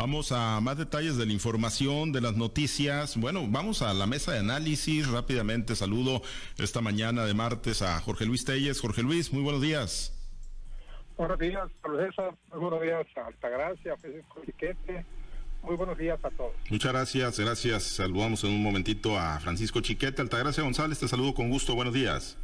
Vamos a más detalles de la información, de las noticias. Bueno, vamos a la mesa de análisis. Rápidamente saludo esta mañana de martes a Jorge Luis Telles. Jorge Luis, muy buenos días. Buenos días, César. Muy buenos días a Altagracia, Francisco Chiquete. Muy buenos días a todos. Muchas gracias, gracias. Saludamos en un momentito a Francisco Chiquete. Altagracia González, te saludo con gusto. Buenos días.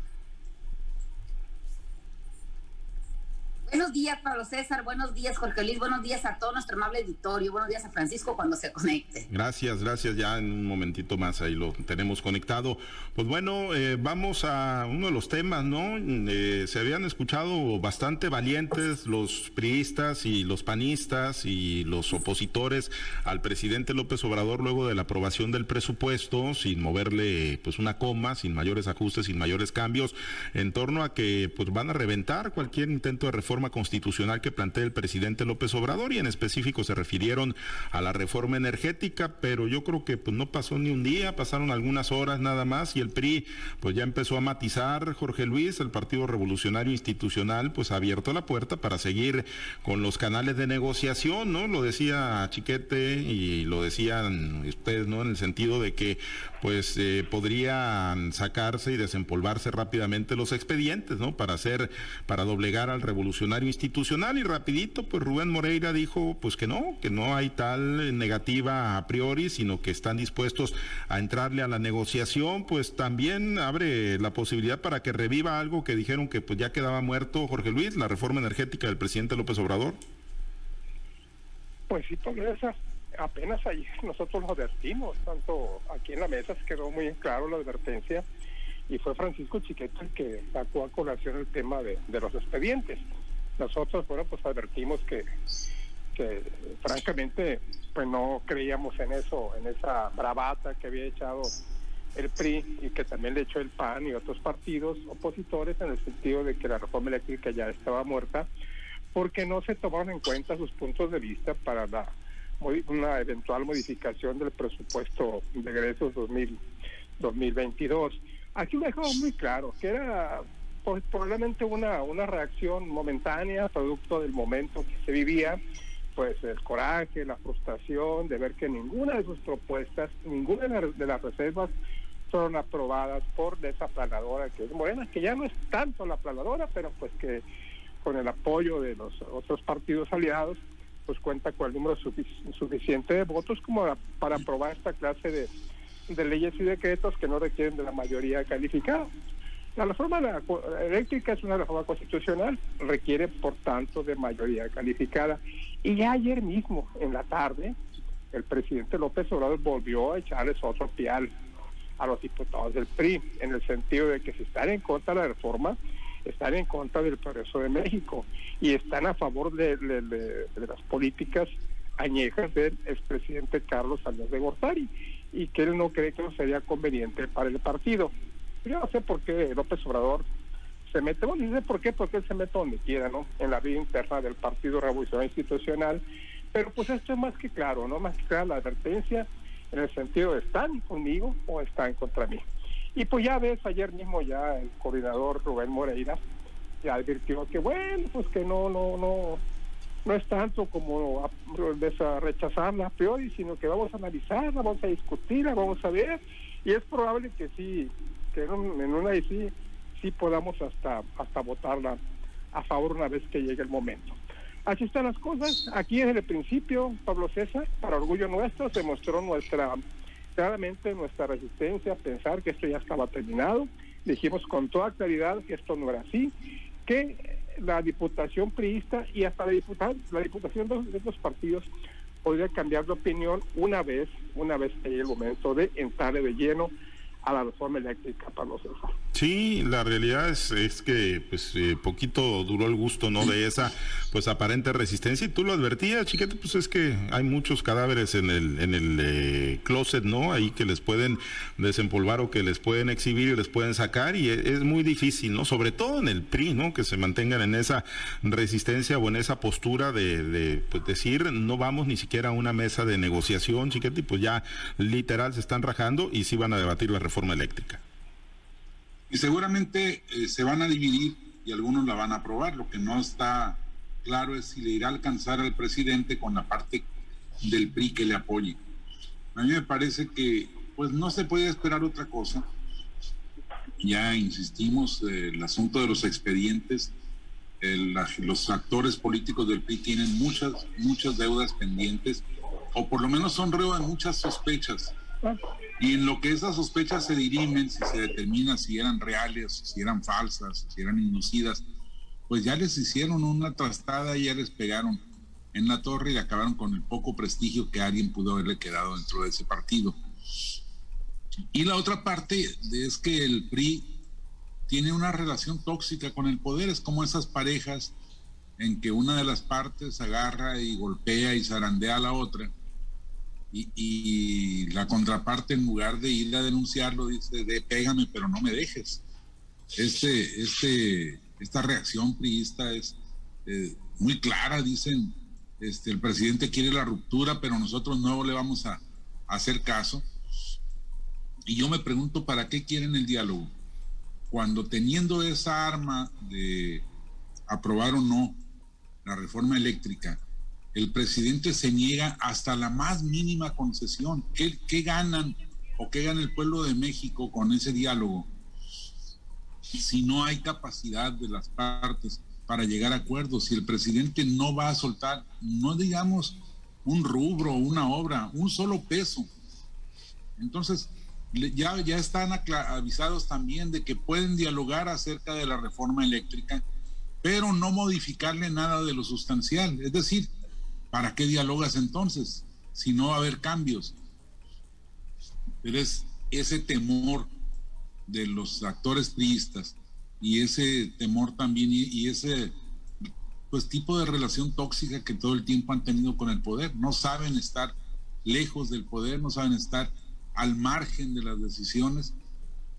Buenos días, Pablo César. Buenos días, Jorge Luis. Buenos días a todo nuestro amable editorio. Buenos días a Francisco cuando se conecte. Gracias, gracias. Ya en un momentito más ahí lo tenemos conectado. Pues bueno, eh, vamos a uno de los temas, ¿no? Eh, se habían escuchado bastante valientes los priistas y los panistas y los opositores al presidente López Obrador luego de la aprobación del presupuesto, sin moverle pues una coma, sin mayores ajustes, sin mayores cambios, en torno a que pues van a reventar cualquier intento de reforma constitucional que plantea el presidente López Obrador y en específico se refirieron a la reforma energética, pero yo creo que pues no pasó ni un día, pasaron algunas horas nada más y el PRI pues ya empezó a matizar Jorge Luis, el Partido Revolucionario Institucional pues ha abierto la puerta para seguir con los canales de negociación, ¿no? Lo decía Chiquete y lo decían ustedes, ¿no? En el sentido de que pues eh, podrían sacarse y desempolvarse rápidamente los expedientes, ¿no? Para hacer, para doblegar al revolucionario institucional y rapidito pues Rubén Moreira dijo pues que no, que no hay tal negativa a priori, sino que están dispuestos a entrarle a la negociación, pues también abre la posibilidad para que reviva algo que dijeron que pues ya quedaba muerto Jorge Luis, la reforma energética del presidente López Obrador. Pues sí, por esa apenas ayer nosotros lo advertimos, tanto aquí en la mesa se quedó muy claro la advertencia y fue Francisco Chiquete el que sacó a colación el tema de, de los expedientes nosotros, bueno, pues advertimos que, francamente pues no creíamos en eso, en esa bravata que había echado el PRI y que también le echó el PAN y otros partidos opositores en el sentido de que la reforma eléctrica ya estaba muerta, porque no se tomaron en cuenta sus puntos de vista para la una eventual modificación del presupuesto de egresos 2000, 2022. Aquí lo dejamos muy claro, que era pues, probablemente una, una reacción momentánea, producto del momento que se vivía, pues el coraje, la frustración de ver que ninguna de sus propuestas, ninguna de las reservas fueron aprobadas por esa planadora que es Morena, que ya no es tanto la planadora, pero pues que con el apoyo de los otros partidos aliados, pues cuenta con el número suficiente de votos como para aprobar esta clase de leyes y decretos que no requieren de la mayoría calificada. La reforma eléctrica es una reforma constitucional, requiere por tanto de mayoría calificada. Y ya ayer mismo, en la tarde, el presidente López Obrador volvió a echarles otro pial a los diputados del PRI, en el sentido de que si están en contra de la reforma, están en contra del progreso de México y están a favor de, las políticas añejas del expresidente Carlos Salinas de Gortari y que él no cree que no sería conveniente para el partido. Yo no sé por qué López Obrador se mete, bueno, dice por qué, porque él se mete donde quiera, ¿no? En la vida interna del Partido Revolucionario Institucional. Pero pues esto es más que claro, ¿no? Más que clara la advertencia en el sentido de están conmigo o están contra mí. Y pues ya ves, ayer mismo ya el coordinador Rubén Moreira ya advirtió que bueno, pues que no, no, no, no es tanto como rechazarla priori, sino que vamos a analizarla, vamos a discutirla, vamos a ver, y es probable que sí que en una y sí, sí podamos hasta, hasta votarla a favor una vez que llegue el momento. Así están las cosas. Aquí desde el principio, Pablo César, para orgullo nuestro, se mostró nuestra, claramente nuestra resistencia a pensar que esto ya estaba terminado. Dijimos con toda claridad que esto no era así, que la diputación priista y hasta la, diputación, la diputación de los partidos podría cambiar de opinión una vez, una vez que el momento de entrarle de lleno a la reforma eléctrica para los Sí, la realidad es, es que pues eh, poquito duró el gusto no de esa pues aparente resistencia y tú lo advertías, chiquete, pues es que hay muchos cadáveres en el en el eh, closet, ¿no? Ahí que les pueden desempolvar o que les pueden exhibir y les pueden sacar y es, muy difícil, ¿no? Sobre todo en el PRI, ¿no? Que se mantengan en esa resistencia o en esa postura de, de pues, decir no vamos ni siquiera a una mesa de negociación, chiquete, y pues ya literal se están rajando y sí van a debatir la reforma forma eléctrica. Y seguramente eh, se van a dividir y algunos la van a aprobar. Lo que no está claro es si le irá a alcanzar al presidente con la parte del PRI que le apoye. A mí me parece que pues no se puede esperar otra cosa. Ya insistimos, eh, el asunto de los expedientes, los actores políticos del PRI tienen muchas, muchas deudas pendientes, o por lo menos son reo de muchas sospechas. Y en lo que esas sospechas se dirimen, si se determina si eran reales, si eran falsas, si eran inducidas, pues ya les hicieron una trastada y ya les pegaron en la torre y acabaron con el poco prestigio que alguien pudo haberle quedado dentro de ese partido. Y la otra parte es que el PRI tiene una relación tóxica con el poder, es como esas parejas en que una de las partes agarra y golpea y zarandea a la otra y, la contraparte en lugar de ir a denunciarlo dice, de, pégame pero no me dejes. Este, este, esta reacción priista es eh, muy clara, dicen, este, el presidente quiere la ruptura, pero nosotros no le vamos a, hacer caso. Y yo me pregunto, ¿para qué quieren el diálogo? Cuando teniendo esa arma de aprobar o no la reforma eléctrica, el presidente se niega hasta la más mínima concesión. ¿Qué, ganan o qué gana el pueblo de México con ese diálogo? Si no hay capacidad de las partes para llegar a acuerdos. Si el presidente no va a soltar, no digamos un rubro, una obra, un solo peso. Entonces, ya, ya están avisados también de que pueden dialogar acerca de la reforma eléctrica, pero no modificarle nada de lo sustancial. Es decir, ¿para qué dialogas entonces si no va a haber cambios? Pero es ese temor de los actores priistas y ese temor también y, ese pues tipo de relación tóxica que todo el tiempo han tenido con el poder. No saben estar lejos del poder, no saben estar al margen de las decisiones.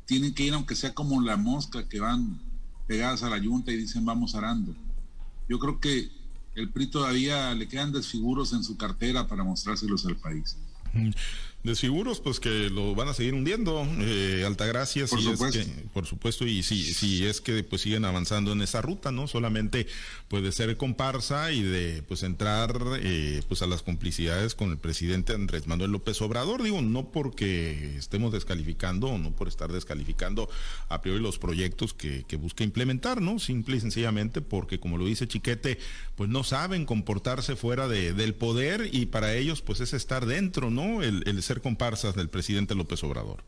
Tienen que ir aunque sea como la mosca que van pegadas a la yunta y dicen vamos arando. Yo creo que el PRI todavía le quedan desfiguros en su cartera para mostrárselos al país. Mm desfiguros, pues que lo van a seguir hundiendo, eh, Altagracia, por, supuesto. por supuesto, y si, si es que pues siguen avanzando en esa ruta, ¿no? Solamente puede ser comparsa y de pues entrar eh, pues a las complicidades con el presidente Andrés Manuel López Obrador, digo, no porque estemos descalificando o no por estar descalificando a priori los proyectos que, que busca implementar, ¿no? Simple y sencillamente porque, como lo dice Chiquete, pues no saben comportarse fuera de, del poder y para ellos pues es estar dentro, ¿no? El, el ser comparsas del presidente López Obrador?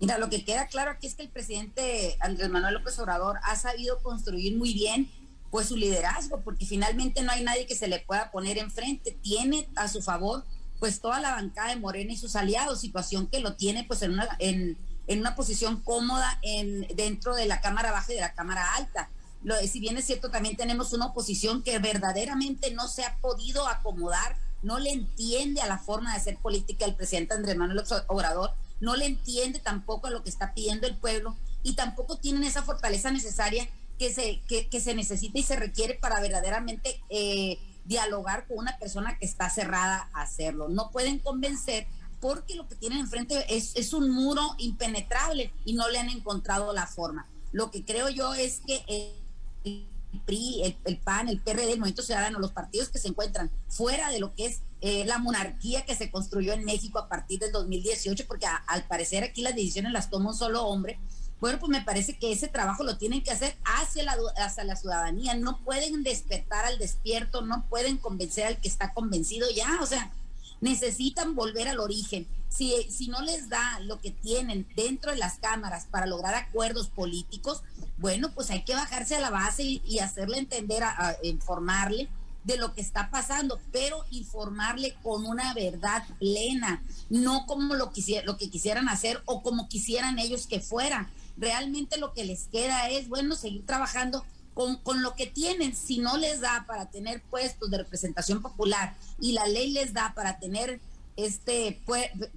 Mira, lo que queda claro aquí es que el presidente Andrés Manuel López Obrador ha sabido construir muy bien pues su liderazgo, porque finalmente no hay nadie que se le pueda poner enfrente. Tiene a su favor pues toda la bancada de Morena y sus aliados, situación que lo tiene pues en una, en, en una posición cómoda en, dentro de la Cámara Baja y de la Cámara Alta. Lo, si bien es cierto, también tenemos una oposición que verdaderamente no se ha podido acomodar no le entiende a la forma de hacer política del presidente Andrés Manuel Obrador, no le entiende tampoco a lo que está pidiendo el pueblo y tampoco tienen esa fortaleza necesaria que se, que, se necesita y se requiere para verdaderamente eh, dialogar con una persona que está cerrada a hacerlo. No pueden convencer porque lo que tienen enfrente es, es un muro impenetrable y no le han encontrado la forma. Lo que creo yo es que... Eh, el PRI, el, PAN, el PRD, el Movimiento Ciudadano, los partidos que se encuentran fuera de lo que es eh, la monarquía que se construyó en México a partir del 2018, porque al parecer aquí las decisiones las toma un solo hombre. Bueno, pues me parece que ese trabajo lo tienen que hacer hacia la, hacia la ciudadanía. No pueden despertar al despierto, no pueden convencer al que está convencido ya. O sea, necesitan volver al origen. Si, si no les da lo que tienen dentro de las cámaras para lograr acuerdos políticos, bueno, pues hay que bajarse a la base y, hacerle entender, a, informarle de lo que está pasando, pero informarle con una verdad plena, no como lo, lo que quisieran hacer o como quisieran ellos que fuera. Realmente lo que les queda es, bueno, seguir trabajando con, con, lo que tienen. Si no les da para tener puestos de representación popular y la ley les da para tener este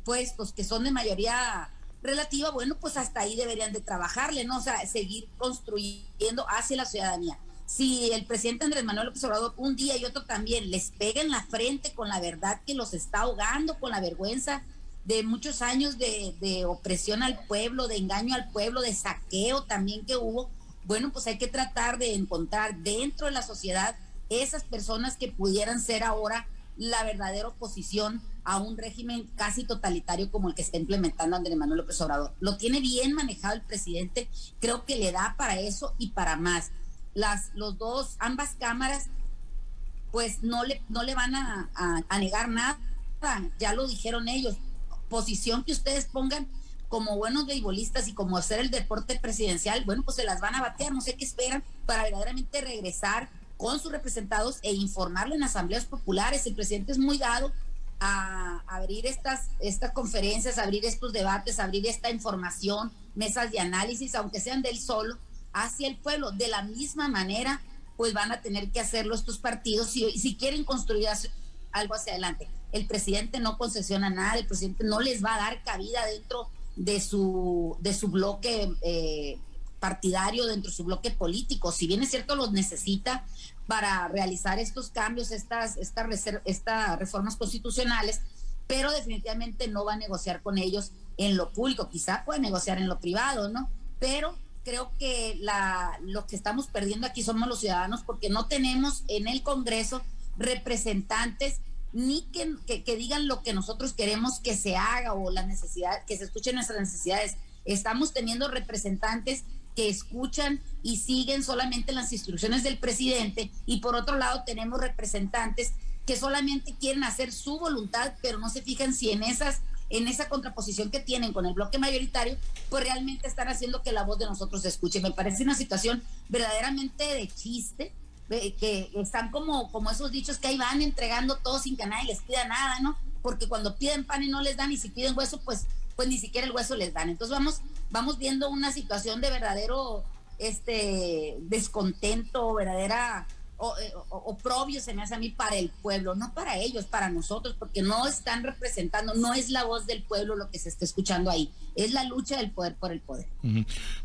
puestos que son de mayoría relativa, bueno, pues hasta ahí deberían de trabajarle, ¿no? O sea, seguir construyendo hacia la ciudadanía. Si el presidente Andrés Manuel López Obrador un día y otro también les pega en la frente con la verdad que los está ahogando, con la vergüenza de muchos años de, de opresión al pueblo, de engaño al pueblo, de saqueo también que hubo, bueno, pues hay que tratar de encontrar dentro de la sociedad esas personas que pudieran ser ahora la verdadera oposición a un régimen casi totalitario como el que está implementando Andrés Manuel López Obrador. Lo tiene bien manejado el presidente, creo que le da para eso y para más. Las, los dos, ambas cámaras, pues no le, no le van a, a negar nada, ya lo dijeron ellos. Posición que ustedes pongan como buenos beisbolistas y como hacer el deporte presidencial, bueno, pues se las van a batear, no sé qué esperan para verdaderamente regresar con sus representados e informarlo en asambleas populares. El presidente es muy dado a abrir estas, estas conferencias, abrir estos debates, abrir esta información, mesas de análisis, aunque sean del solo, hacia el pueblo. De la misma manera, pues van a tener que hacerlo estos partidos si, si quieren construir algo hacia adelante. El presidente no concesiona nada, el presidente no les va a dar cabida dentro de su, de su bloque. Eh, partidario dentro de su bloque político. Si bien es cierto, los necesita para realizar estos cambios, estas, estas, estas reformas constitucionales, pero definitivamente no va a negociar con ellos en lo público. Quizá pueda negociar en lo privado, ¿no? Pero creo que la, lo que estamos perdiendo aquí somos los ciudadanos porque no tenemos en el Congreso representantes ni que, que, digan lo que nosotros queremos que se haga o la necesidad, que se escuchen nuestras necesidades. Estamos teniendo representantes que escuchan y siguen solamente las instrucciones del presidente y por otro lado tenemos representantes que solamente quieren hacer su voluntad, pero no se fijan si en esas en esa contraposición que tienen con el bloque mayoritario, pues realmente están haciendo que la voz de nosotros se escuche. Me parece una situación verdaderamente de chiste, que están como, como esos dichos que ahí van entregando todo sin que nadie les pida nada, ¿no? Porque cuando piden pan y no les dan y si piden hueso, pues pues ni siquiera el hueso les dan. Entonces vamos, vamos viendo una situación de verdadero este descontento, verdadera eh, oprobio se me hace a mí para el pueblo, no para ellos, para nosotros, porque no están representando, no es la voz del pueblo lo que se está escuchando ahí, es la lucha del poder por el poder.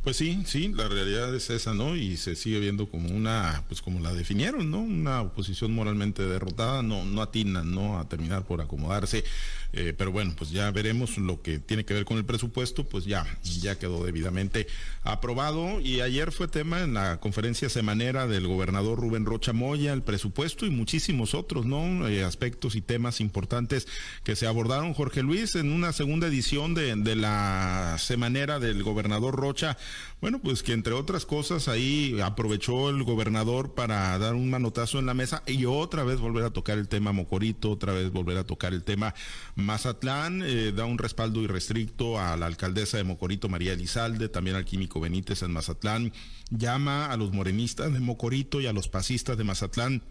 Pues sí, sí, la realidad es esa, ¿no? Y se sigue viendo como una, pues como la definieron, ¿no? Una oposición moralmente derrotada, no, no atinan, ¿no? A terminar por acomodarse, eh, pero bueno, pues ya veremos lo que tiene que ver con el presupuesto, pues ya, ya quedó debidamente aprobado y ayer fue tema en la conferencia semanera del gobernador Rubén Rocha Chamoya, el presupuesto y muchísimos otros, ¿no? Eh, aspectos y temas importantes que se abordaron, Jorge Luis, en una segunda edición de, la semanera del gobernador Rocha. Bueno, pues que entre otras cosas ahí aprovechó el gobernador para dar un manotazo en la mesa y otra vez volver a tocar el tema Mocorito, otra vez volver a tocar el tema Mazatlán, eh, da un respaldo irrestricto a la alcaldesa de Mocorito, María Elizalde, también al químico Benítez en Mazatlán, llama a los morenistas de Mocorito y a los pasistas de Mazatlán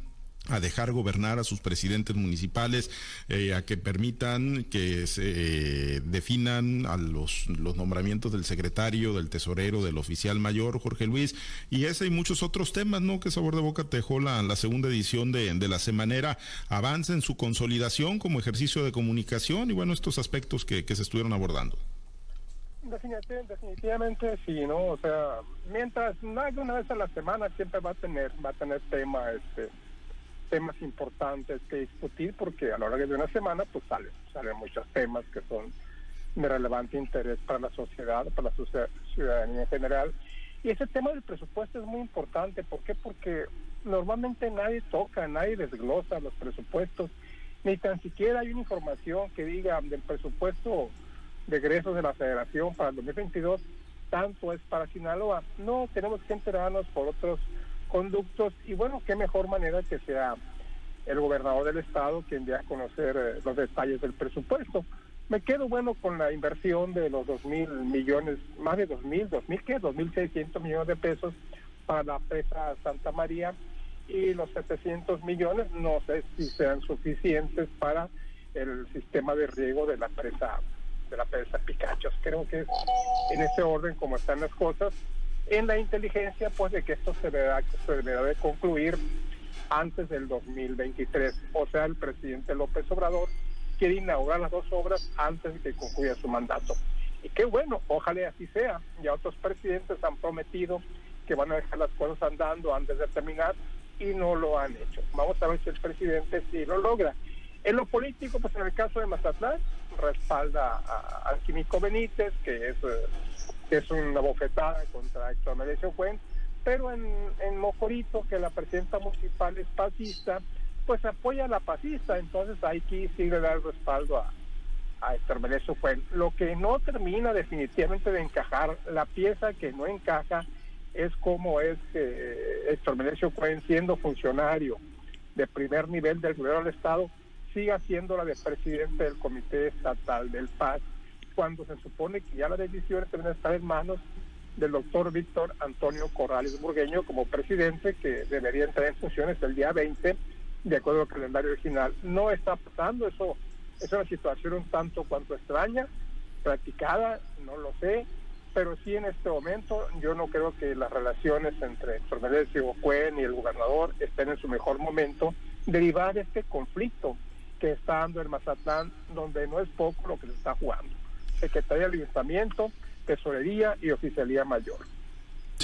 a dejar gobernar a sus presidentes municipales, eh, a que permitan que se eh, definan a los, los nombramientos del secretario, del tesorero, del oficial mayor, Jorge Luis, y ese y muchos otros temas, ¿no? Que Sabor de Boca dejó la, la segunda edición de, de la semanera, avance en su consolidación como ejercicio de comunicación y bueno, estos aspectos que, que se estuvieron abordando. Definitivamente, sí, ¿no? O sea, mientras más de una vez a la semana siempre va a tener, va a tener tema, este, temas importantes que discutir porque a lo largo de una semana pues salen, salen muchos temas que son de relevante interés para la sociedad, para la ciudadanía en general. Y ese tema del presupuesto es muy importante. ¿Por qué? Porque normalmente nadie toca, nadie desglosa los presupuestos, ni tan siquiera hay una información que diga del presupuesto de de la federación para el 2022, tanto es para Sinaloa. No, tenemos que enterarnos por otros conductos y bueno, qué mejor manera que sea el gobernador del estado quien dé a conocer eh, los detalles del presupuesto. Me quedo bueno con la inversión de los dos mil millones, más de dos mil, dos mil qué, dos mil seiscientos millones de pesos para la presa Santa María y los 700 millones no sé si sean suficientes para el sistema de riego de la presa de presa Picachos. Creo que es en ese orden como están las cosas. En la inteligencia, pues de que esto se debe, se debe concluir antes del 2023. O sea, el presidente López Obrador quiere inaugurar las dos obras antes de que concluya su mandato. Y qué bueno, ojalá así sea. Ya otros presidentes han prometido que van a dejar las cosas andando antes de terminar y no lo han hecho. Vamos a ver si el presidente sí lo logra. En lo político, pues en el caso de Mazatlán, respalda al químico Benítez, que es, eh, es una bofetada contra Héctor Merecio Fuentes, pero en, en Mocorito, que la presidenta municipal es fascista, pues apoya a la pasista, entonces hay que sí le da el respaldo a, a Héctor Melesio Lo que no termina definitivamente de encajar, la pieza que no encaja es cómo es que Héctor Melesio siendo funcionario de primer nivel del gobierno del Estado, siga siendo la de presidente del Comité Estatal del Paz, cuando se supone que ya la decisión deben estar en manos del doctor Víctor Antonio Corrales Burgueño como presidente, que debería entrar en funciones el día 20, de acuerdo al calendario original. No está pasando, eso es una situación un tanto cuanto extraña, practicada, no lo sé, pero sí en este momento yo no creo que las relaciones entre y Cuen y el gobernador estén en su mejor momento, derivada de este conflicto que está dando el Mazatlán, donde no es poco lo que se está jugando. Secretaría de Ayuntamiento, Tesorería y Oficialía Mayor.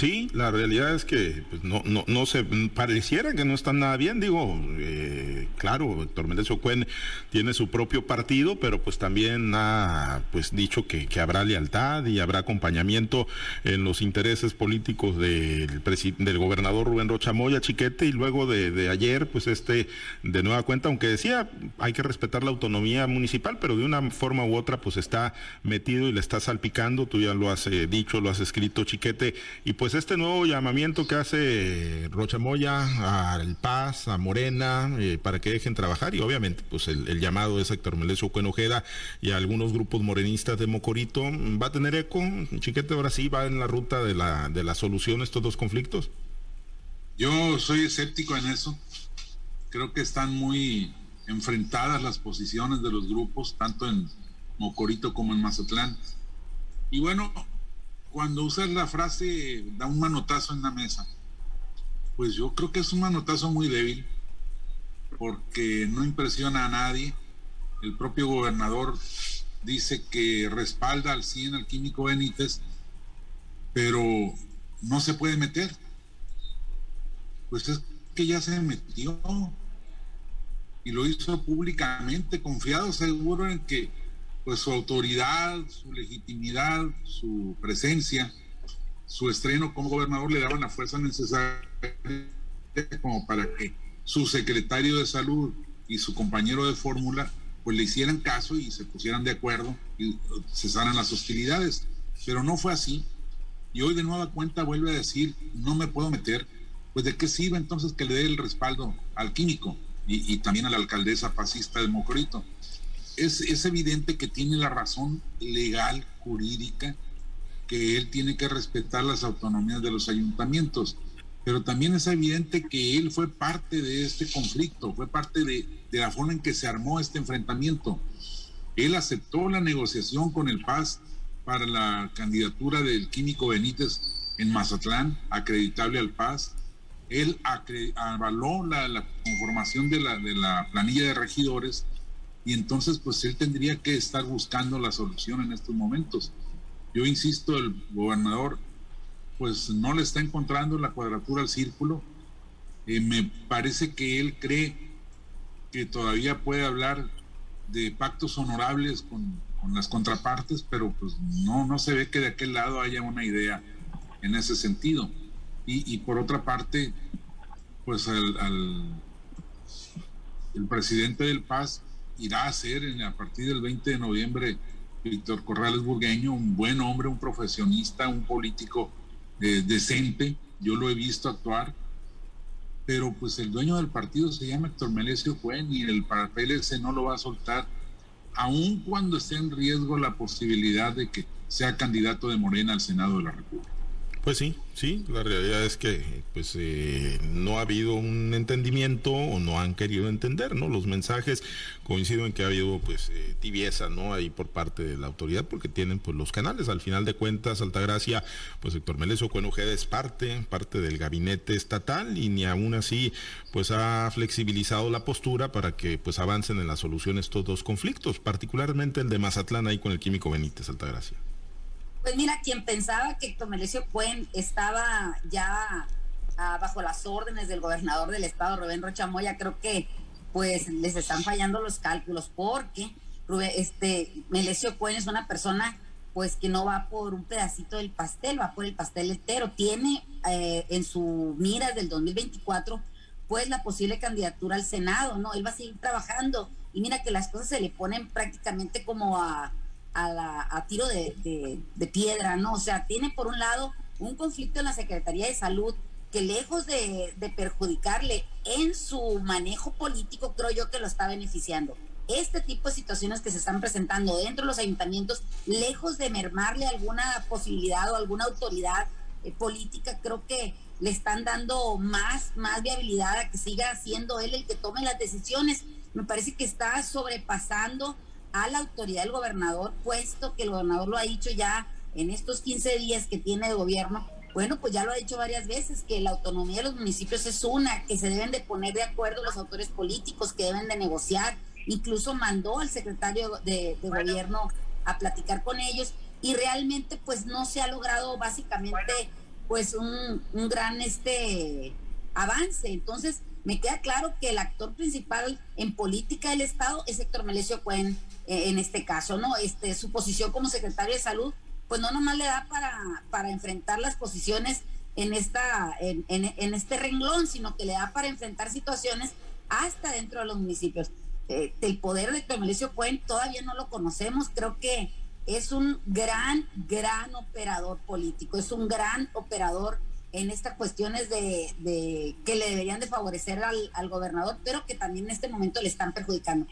Sí, la realidad es que pues, no, no, no se pareciera que no están nada bien. Digo, eh, claro, Héctor Méndez Ocuen tiene su propio partido, pero pues también ha pues dicho que, habrá lealtad y habrá acompañamiento en los intereses políticos del, del gobernador Rubén Rocha Moya Chiquete y luego de, de, ayer, pues este de nueva cuenta, aunque decía hay que respetar la autonomía municipal, pero de una forma u otra pues está metido y le está salpicando. Tú ya lo has eh, dicho, lo has escrito, Chiquete, y pues pues este nuevo llamamiento que hace Rochamoya al Paz, a Morena, eh, para que dejen trabajar y obviamente pues el, llamado de Héctor Melesio Cuenojeda y a algunos grupos morenistas de Mocorito va a tener eco. Chiquete ahora sí va en la ruta de la, de la solución a estos dos conflictos. Yo soy escéptico en eso. Creo que están muy enfrentadas las posiciones de los grupos, tanto en Mocorito como en Mazatlán. Y bueno, cuando usas la frase da un manotazo en la mesa, pues yo creo que es un manotazo muy débil, porque no impresiona a nadie. El propio gobernador dice que respalda al 100 al químico Benítez, pero no se puede meter. Pues es que ya se metió y lo hizo públicamente, confiado seguro en que pues su autoridad, su legitimidad, su presencia, su estreno como gobernador le daban la fuerza necesaria como para que su secretario de salud y su compañero de fórmula pues le hicieran caso y se pusieran de acuerdo y cesaran las hostilidades. Pero no fue así. Y hoy de nueva cuenta vuelve a decir, no me puedo meter. Pues de qué sirve entonces que le dé el respaldo al químico y, también a la alcaldesa fascista de Mocorito es, evidente que tiene la razón legal, jurídica, que él tiene que respetar las autonomías de los ayuntamientos, pero también es evidente que él fue parte de este conflicto, fue parte de, de la forma en que se armó este enfrentamiento. Él aceptó la negociación con el Paz para la candidatura del químico Benítez en Mazatlán, acreditable al Paz. Él avaló la, la conformación de la, de la planilla de regidores y entonces pues él tendría que estar buscando la solución en estos momentos. Yo insisto, el gobernador pues no le está encontrando la cuadratura al círculo. Eh, me parece que él cree que todavía puede hablar de pactos honorables con, las contrapartes, pero pues no, no se ve que de aquel lado haya una idea en ese sentido. Y, por otra parte, pues al, el presidente del Paz irá a ser a partir del 20 de noviembre Víctor Corrales Burgueño, un buen hombre, un profesionista, un político eh, decente, yo lo he visto actuar, pero pues el dueño del partido se llama Héctor Melesio Cuen y el PLC no lo va a soltar, aun cuando esté en riesgo la posibilidad de que sea candidato de Morena al Senado de la República. Pues sí, sí, la realidad es que pues eh, no ha habido un entendimiento o no han querido entender, ¿no? Los mensajes coincido en que ha habido pues eh, tibieza, ¿no? Ahí por parte de la autoridad porque tienen pues los canales. Al final de cuentas, Altagracia, pues Héctor Meleso Cuenojeda es parte, parte del gabinete estatal y ni aún así pues ha flexibilizado la postura para que pues avancen en la solución estos dos conflictos, particularmente el de Mazatlán ahí con el químico Benítez, Altagracia. Pues mira, quien pensaba que Tomelecio Cuen estaba ya ah, bajo las órdenes del gobernador del estado, Rubén Rocha Moya, creo que pues les están fallando los cálculos porque Rubén, este Melesio Cuen es una persona pues que no va por un pedacito del pastel, va por el pastel entero. Tiene eh, en su mira del 2024 pues la posible candidatura al Senado, ¿no? Él va a seguir trabajando y mira que las cosas se le ponen prácticamente como a, a, tiro de, piedra, ¿no? O sea, tiene por un lado un conflicto en la Secretaría de Salud que lejos de, de perjudicarle en su manejo político, creo yo que lo está beneficiando este tipo de situaciones que se están presentando dentro de los ayuntamientos, lejos de mermarle alguna posibilidad o alguna autoridad eh, política, creo que le están dando más, más viabilidad a que siga siendo él el que tome las decisiones. Me parece que está sobrepasando a la autoridad del gobernador, puesto que el gobernador lo ha dicho ya en estos 15 días que tiene de gobierno. Bueno, pues ya lo ha dicho varias veces, que la autonomía de los municipios es una, que se deben de poner de acuerdo los autores políticos, que deben de negociar. Incluso mandó al secretario de, gobierno a platicar con ellos y realmente pues no se ha logrado básicamente pues un, un gran este avance. Entonces, me queda claro que el actor principal en política del Estado es Héctor Melesio Cuen eh, en este caso, ¿no? Este, su posición como secretario de salud, pues no nomás le da para, para enfrentar las posiciones en, esta, en, en, este renglón, sino que le da para enfrentar situaciones hasta dentro de los municipios. Eh, el poder de Melesio Cuen todavía no lo conocemos, creo que es un gran, gran operador político, es un gran operador en estas cuestiones de, que le deberían de favorecer al, gobernador, pero que también en este momento le están perjudicando.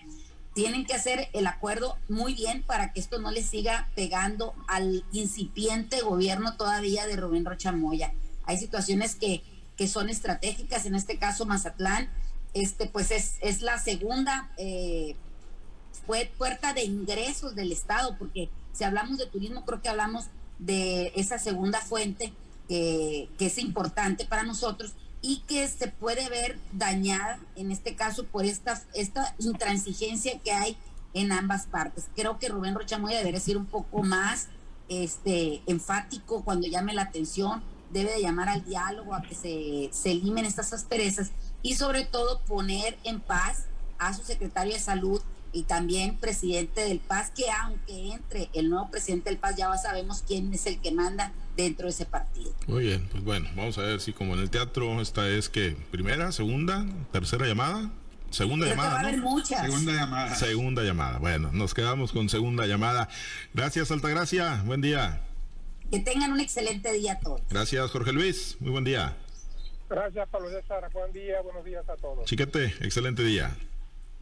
Tienen que hacer el acuerdo muy bien para que esto no le siga pegando al incipiente gobierno todavía de Rubén Rocha Moya. Hay situaciones que, que son estratégicas, en este caso Mazatlán, este, pues es, es la segunda eh, puerta de ingresos del Estado, porque si hablamos de turismo, creo que hablamos de esa segunda fuente que, es importante para nosotros y que se puede ver dañada, en este caso, por esta, esta intransigencia que hay en ambas partes. Creo que Rubén Rochamoya debería ser un poco más este, enfático cuando llame la atención, debe de llamar al diálogo, a que se, se limen estas asperezas y sobre todo poner en paz a su secretario de salud y también presidente del Paz, que aunque entre el nuevo presidente del Paz, ya sabemos quién es el que manda dentro de ese partido. Muy bien, pues bueno, vamos a ver si como en el teatro esta es que primera, segunda, tercera llamada. Segunda llamada. Segunda llamada. Segunda llamada. Bueno, nos quedamos con segunda llamada. Gracias, Altagracia. Buen día. Que tengan un excelente día a todos. Gracias, Jorge Luis. Muy buen día. Gracias, Pablo César. Buen día, buenos días a todos. Chiquete, excelente día.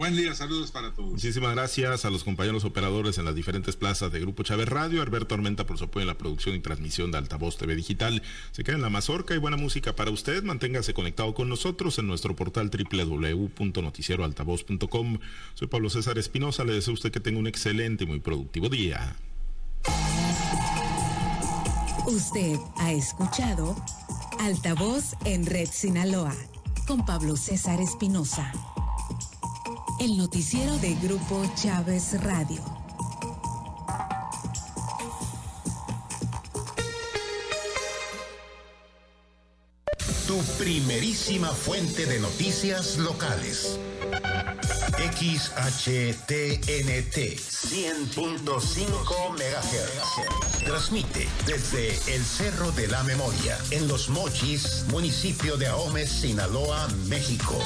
Buen día, saludos para todos. Muchísimas gracias a los compañeros operadores en las diferentes plazas de Grupo Chávez Radio, Alberto Armenta por su apoyo en la producción y transmisión de Altavoz TV Digital. Se queda en la mazorca y buena música para usted. Manténgase conectado con nosotros en nuestro portal www.noticieroaltavoz.com. Soy Pablo César Espinosa, le deseo a usted que tenga un excelente y muy productivo día. Usted ha escuchado Altavoz en Red Sinaloa con Pablo César Espinosa el noticiero de Grupo Chávez Radio. Tu primerísima fuente de noticias locales. XHTNT 100.5 MHz. Transmite desde el Cerro de la Memoria, en Los Mochis, municipio de Ahome, Sinaloa, México.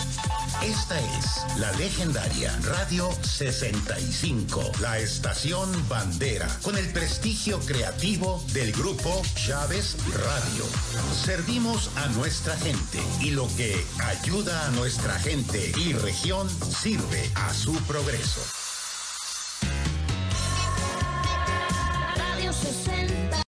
Esta es la legendaria Radio 65, la estación bandera, con el prestigio creativo del grupo Chávez Radio. Servimos a nuestra gente y lo que ayuda a nuestra gente y región sirve a su progreso.